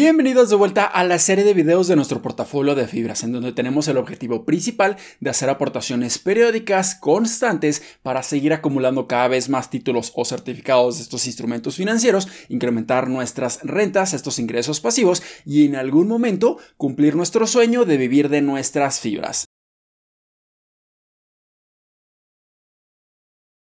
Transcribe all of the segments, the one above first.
Bienvenidos de vuelta a la serie de videos de nuestro portafolio de fibras, en donde tenemos el objetivo principal de hacer aportaciones periódicas constantes para seguir acumulando cada vez más títulos o certificados de estos instrumentos financieros, incrementar nuestras rentas, estos ingresos pasivos y en algún momento cumplir nuestro sueño de vivir de nuestras fibras.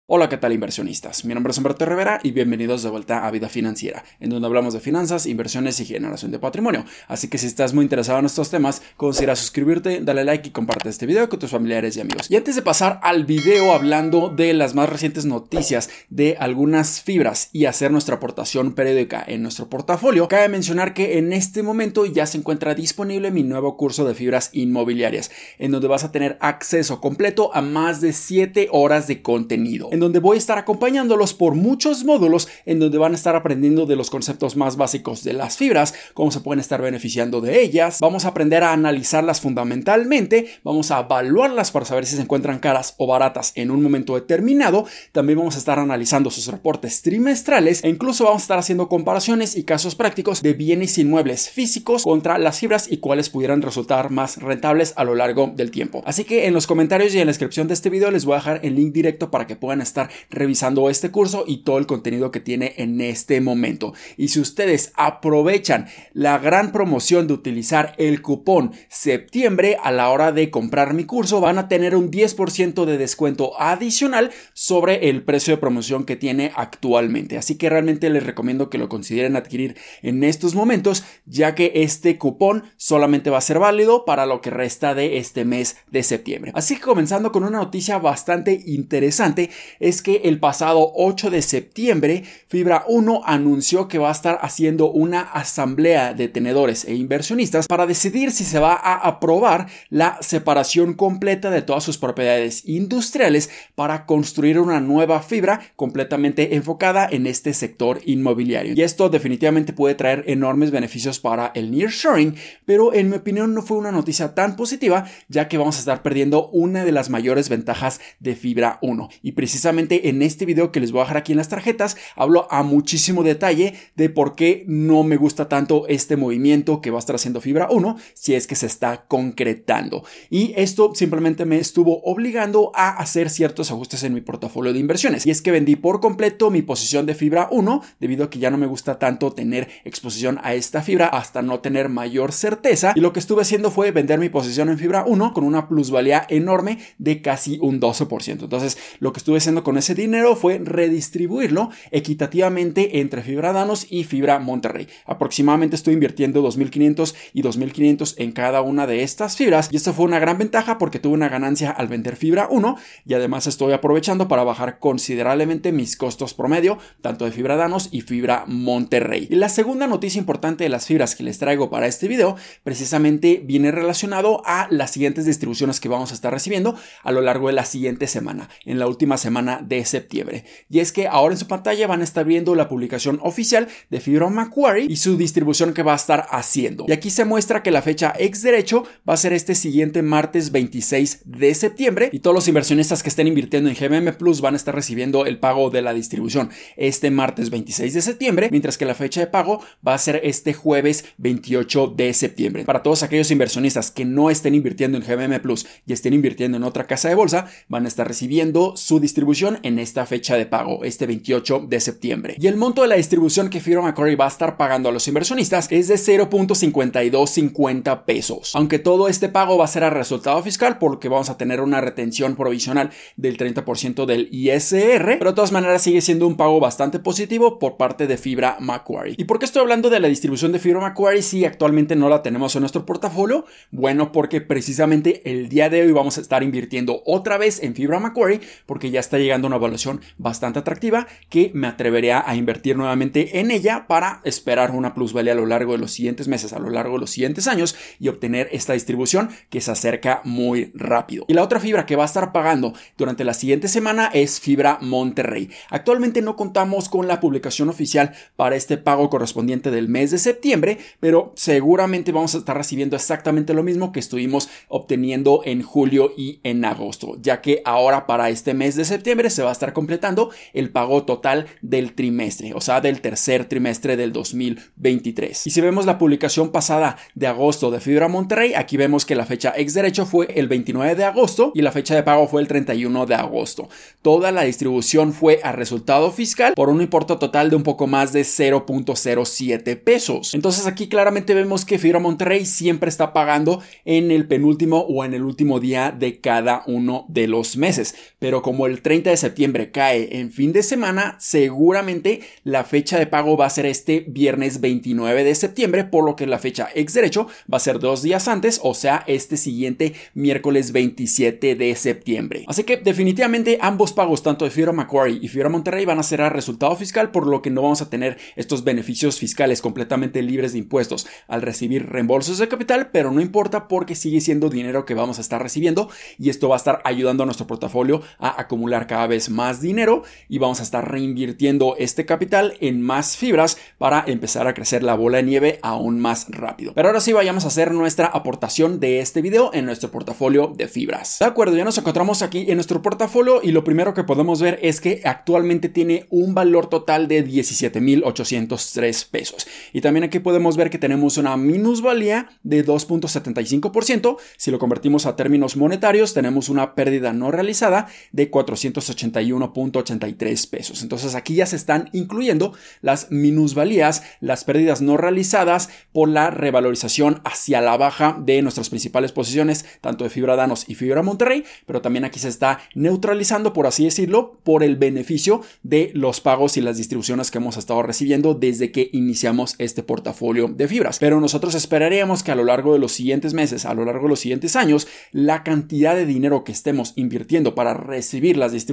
Hola, ¿qué tal inversionistas? Mi nombre es Humberto Rivera y bienvenidos de vuelta a Vida Financiera, en donde hablamos de finanzas, inversiones y generación de patrimonio. Así que si estás muy interesado en estos temas, considera suscribirte, dale like y comparte este video con tus familiares y amigos. Y antes de pasar al video hablando de las más recientes noticias de algunas fibras y hacer nuestra aportación periódica en nuestro portafolio, cabe mencionar que en este momento ya se encuentra disponible mi nuevo curso de fibras inmobiliarias, en donde vas a tener acceso completo a más de 7 horas de contenido en donde voy a estar acompañándolos por muchos módulos en donde van a estar aprendiendo de los conceptos más básicos de las fibras, cómo se pueden estar beneficiando de ellas, vamos a aprender a analizarlas fundamentalmente, vamos a evaluarlas para saber si se encuentran caras o baratas en un momento determinado, también vamos a estar analizando sus reportes trimestrales e incluso vamos a estar haciendo comparaciones y casos prácticos de bienes inmuebles físicos contra las fibras y cuáles pudieran resultar más rentables a lo largo del tiempo. Así que en los comentarios y en la descripción de este video les voy a dejar el link directo para que puedan estar revisando este curso y todo el contenido que tiene en este momento. Y si ustedes aprovechan la gran promoción de utilizar el cupón septiembre a la hora de comprar mi curso, van a tener un 10% de descuento adicional sobre el precio de promoción que tiene actualmente. Así que realmente les recomiendo que lo consideren adquirir en estos momentos, ya que este cupón solamente va a ser válido para lo que resta de este mes de septiembre. Así que comenzando con una noticia bastante interesante, es que el pasado 8 de septiembre Fibra 1 anunció que va a estar haciendo una asamblea de tenedores e inversionistas para decidir si se va a aprobar la separación completa de todas sus propiedades industriales para construir una nueva fibra completamente enfocada en este sector inmobiliario. Y esto definitivamente puede traer enormes beneficios para el nearshoring, pero en mi opinión no fue una noticia tan positiva ya que vamos a estar perdiendo una de las mayores ventajas de Fibra 1 y precisamente en este video que les voy a dejar aquí en las tarjetas, hablo a muchísimo detalle de por qué no me gusta tanto este movimiento que va a estar haciendo Fibra 1 si es que se está concretando. Y esto simplemente me estuvo obligando a hacer ciertos ajustes en mi portafolio de inversiones. Y es que vendí por completo mi posición de Fibra 1 debido a que ya no me gusta tanto tener exposición a esta fibra hasta no tener mayor certeza. Y lo que estuve haciendo fue vender mi posición en Fibra 1 con una plusvalía enorme de casi un 12%. Entonces, lo que estuve haciendo con ese dinero fue redistribuirlo equitativamente entre Fibra Danos y Fibra Monterrey. Aproximadamente estoy invirtiendo 2.500 y 2.500 en cada una de estas fibras y esto fue una gran ventaja porque tuve una ganancia al vender Fibra 1 y además estoy aprovechando para bajar considerablemente mis costos promedio tanto de Fibra Danos y Fibra Monterrey. Y la segunda noticia importante de las fibras que les traigo para este video precisamente viene relacionado a las siguientes distribuciones que vamos a estar recibiendo a lo largo de la siguiente semana. En la última semana de septiembre. Y es que ahora en su pantalla van a estar viendo la publicación oficial de Fibra Macquarie y su distribución que va a estar haciendo. Y aquí se muestra que la fecha ex derecho va a ser este siguiente martes 26 de septiembre y todos los inversionistas que estén invirtiendo en GMM Plus van a estar recibiendo el pago de la distribución este martes 26 de septiembre, mientras que la fecha de pago va a ser este jueves 28 de septiembre. Para todos aquellos inversionistas que no estén invirtiendo en GMM Plus y estén invirtiendo en otra casa de bolsa, van a estar recibiendo su distribución en esta fecha de pago, este 28 de septiembre. Y el monto de la distribución que Firma Macquarie va a estar pagando a los inversionistas es de 0.5250 pesos. Aunque todo este pago va a ser a resultado fiscal porque vamos a tener una retención provisional del 30% del ISR, pero de todas maneras sigue siendo un pago bastante positivo por parte de Fibra Macquarie. ¿Y por qué estoy hablando de la distribución de Fibra Macquarie si actualmente no la tenemos en nuestro portafolio? Bueno, porque precisamente el día de hoy vamos a estar invirtiendo otra vez en Fibra Macquarie porque ya está llegando una evaluación bastante atractiva que me atrevería a invertir nuevamente en ella para esperar una plusvalía a lo largo de los siguientes meses, a lo largo de los siguientes años y obtener esta distribución que se acerca muy rápido. Y la otra fibra que va a estar pagando durante la siguiente semana es Fibra Monterrey. Actualmente no contamos con la publicación oficial para este pago correspondiente del mes de septiembre, pero seguramente vamos a estar recibiendo exactamente lo mismo que estuvimos obteniendo en julio y en agosto, ya que ahora para este mes de septiembre se va a estar completando el pago total del trimestre, o sea, del tercer trimestre del 2023. Y si vemos la publicación pasada de agosto de Fibra Monterrey, aquí vemos que la fecha ex derecho fue el 29 de agosto y la fecha de pago fue el 31 de agosto. Toda la distribución fue a resultado fiscal por un importe total de un poco más de 0.07 pesos. Entonces aquí claramente vemos que Fibra Monterrey siempre está pagando en el penúltimo o en el último día de cada uno de los meses. Pero como el 30 de septiembre cae en fin de semana, seguramente la fecha de pago va a ser este viernes 29 de septiembre, por lo que la fecha ex derecho va a ser dos días antes, o sea, este siguiente miércoles 27 de septiembre. Así que definitivamente ambos pagos, tanto de Fibra Macquarie y Fibra Monterrey, van a ser a resultado fiscal, por lo que no vamos a tener estos beneficios fiscales completamente libres de impuestos al recibir reembolsos de capital, pero no importa porque sigue siendo dinero que vamos a estar recibiendo y esto va a estar ayudando a nuestro portafolio a acumular cada vez más dinero y vamos a estar reinvirtiendo este capital en más fibras para empezar a crecer la bola de nieve aún más rápido. Pero ahora sí vayamos a hacer nuestra aportación de este video en nuestro portafolio de fibras. De acuerdo, ya nos encontramos aquí en nuestro portafolio y lo primero que podemos ver es que actualmente tiene un valor total de 17.803 pesos. Y también aquí podemos ver que tenemos una minusvalía de 2.75%. Si lo convertimos a términos monetarios, tenemos una pérdida no realizada de 481.83 pesos. Entonces aquí ya se están incluyendo las minusvalías, las pérdidas no realizadas por la revalorización hacia la baja de nuestras principales posiciones, tanto de Fibra Danos y Fibra Monterrey, pero también aquí se está neutralizando, por así decirlo, por el beneficio de los pagos y las distribuciones que hemos estado recibiendo desde que iniciamos este portafolio de fibras. Pero nosotros esperaríamos que a lo largo de los siguientes meses, a lo largo de los siguientes años, la cantidad de dinero que estemos invirtiendo para recibir las distribuciones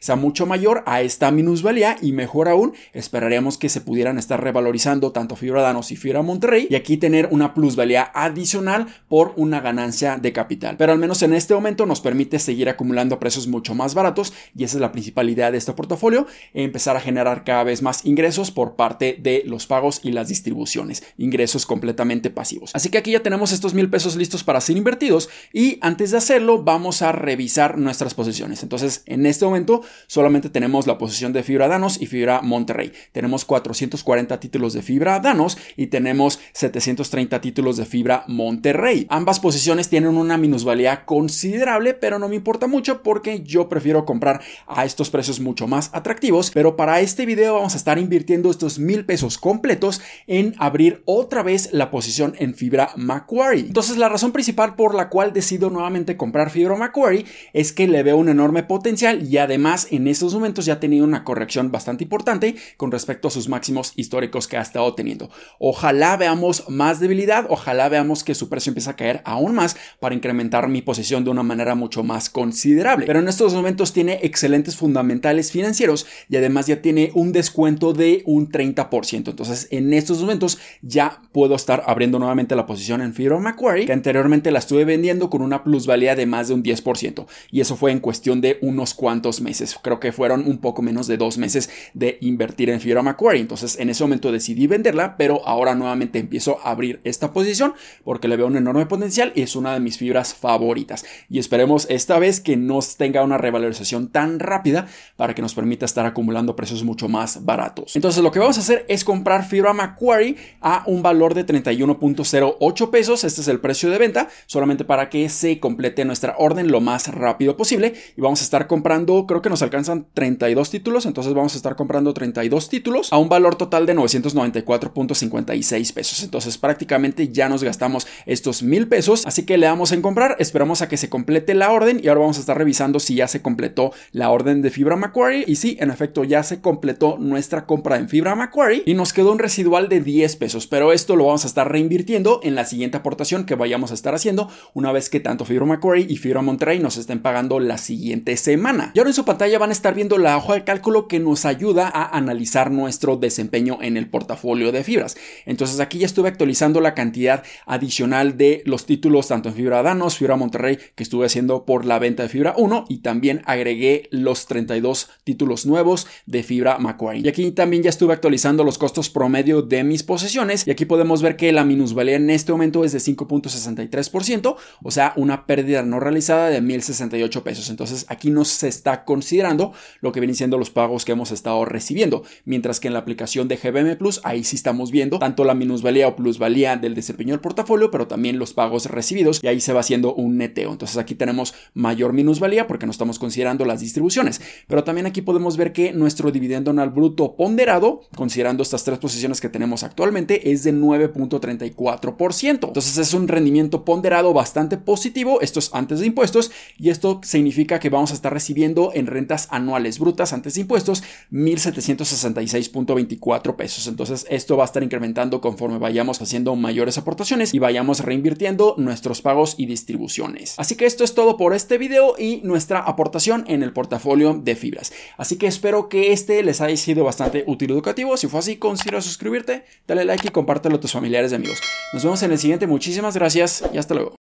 sea mucho mayor a esta minusvalía y mejor aún, esperaríamos que se pudieran estar revalorizando tanto Fibra Danos y Fibra Monterrey y aquí tener una plusvalía adicional por una ganancia de capital. Pero al menos en este momento nos permite seguir acumulando precios mucho más baratos y esa es la principal idea de este portafolio, empezar a generar cada vez más ingresos por parte de los pagos y las distribuciones, ingresos completamente pasivos. Así que aquí ya tenemos estos mil pesos listos para ser invertidos y antes de hacerlo vamos a revisar nuestras posiciones. Entonces en este momento solamente tenemos la posición de Fibra Danos y Fibra Monterrey. Tenemos 440 títulos de Fibra Danos y tenemos 730 títulos de Fibra Monterrey. Ambas posiciones tienen una minusvalía considerable, pero no me importa mucho porque yo prefiero comprar a estos precios mucho más atractivos. Pero para este video vamos a estar invirtiendo estos mil pesos completos en abrir otra vez la posición en Fibra Macquarie. Entonces la razón principal por la cual decido nuevamente comprar Fibra Macquarie es que le veo un enorme potencial y además en estos momentos ya ha tenido una corrección bastante importante con respecto a sus máximos históricos que ha estado teniendo. Ojalá veamos más debilidad, ojalá veamos que su precio empieza a caer aún más para incrementar mi posición de una manera mucho más considerable. Pero en estos momentos tiene excelentes fundamentales financieros y además ya tiene un descuento de un 30%. Entonces en estos momentos ya puedo estar abriendo nuevamente la posición en Fibra Macquarie, que anteriormente la estuve vendiendo con una plusvalía de más de un 10%. Y eso fue en cuestión de unos cuantos meses. Creo que fueron un poco menos de dos meses de invertir en Fibra Macquarie. Entonces en ese momento decidí venderla, pero ahora nuevamente empiezo a abrir esta posición porque le veo un enorme potencial y es una de mis fibras favoritas. Y esperemos esta vez que no tenga una revalorización tan rápida para que nos permita estar acumulando precios mucho más baratos. Entonces lo que vamos a hacer es comprar Fibra Macquarie a un valor de 31.08 pesos. Este es el precio de venta, solamente para que se complete nuestra orden lo más rápido posible. Y vamos a estar comprando, creo que nos alcanzan 32 títulos, entonces vamos a estar comprando 32 títulos a un valor total de 994.56 pesos. Entonces prácticamente ya nos gastamos estos mil pesos, así que le damos en comprar, esperamos a que se complete la orden y ahora vamos a estar revisando si ya se completó la orden de Fibra Macquarie y sí, en efecto ya se completó nuestra compra en Fibra Macquarie y nos quedó un residual de 10 pesos, pero esto lo vamos a estar reinvirtiendo en la siguiente aportación que vayamos a estar haciendo una vez que tanto Fibra Macquarie y Fibra Monterrey nos estén pagando la siguiente semana. Y ahora en su pantalla van a estar viendo la hoja de cálculo que nos ayuda a analizar nuestro desempeño en el portafolio de fibras. Entonces aquí ya estuve actualizando la cantidad adicional de los títulos tanto en Fibra Danos, Fibra Monterrey que estuve haciendo por la venta de Fibra 1 y también agregué los 32 títulos nuevos de Fibra Macquarie. Y aquí también ya estuve actualizando los costos promedio de mis posesiones y aquí podemos ver que la minusvalía en este momento es de 5.63%, o sea, una pérdida no realizada de 1068 pesos. Entonces aquí nos se está considerando lo que vienen siendo los pagos que hemos estado recibiendo, mientras que en la aplicación de GBM Plus ahí sí estamos viendo tanto la minusvalía o plusvalía del desempeño del portafolio, pero también los pagos recibidos y ahí se va haciendo un neteo. Entonces aquí tenemos mayor minusvalía porque no estamos considerando las distribuciones, pero también aquí podemos ver que nuestro dividendo anual bruto ponderado, considerando estas tres posiciones que tenemos actualmente, es de 9.34%. Entonces es un rendimiento ponderado bastante positivo, esto es antes de impuestos, y esto significa que vamos a estar recibiendo en rentas anuales brutas antes de impuestos 1.766.24 pesos. Entonces esto va a estar incrementando conforme vayamos haciendo mayores aportaciones y vayamos reinvirtiendo nuestros pagos y distribuciones. Así que esto es todo por este video y nuestra aportación en el portafolio de fibras. Así que espero que este les haya sido bastante útil y educativo. Si fue así, considera suscribirte, dale like y compártelo a tus familiares y amigos. Nos vemos en el siguiente. Muchísimas gracias y hasta luego.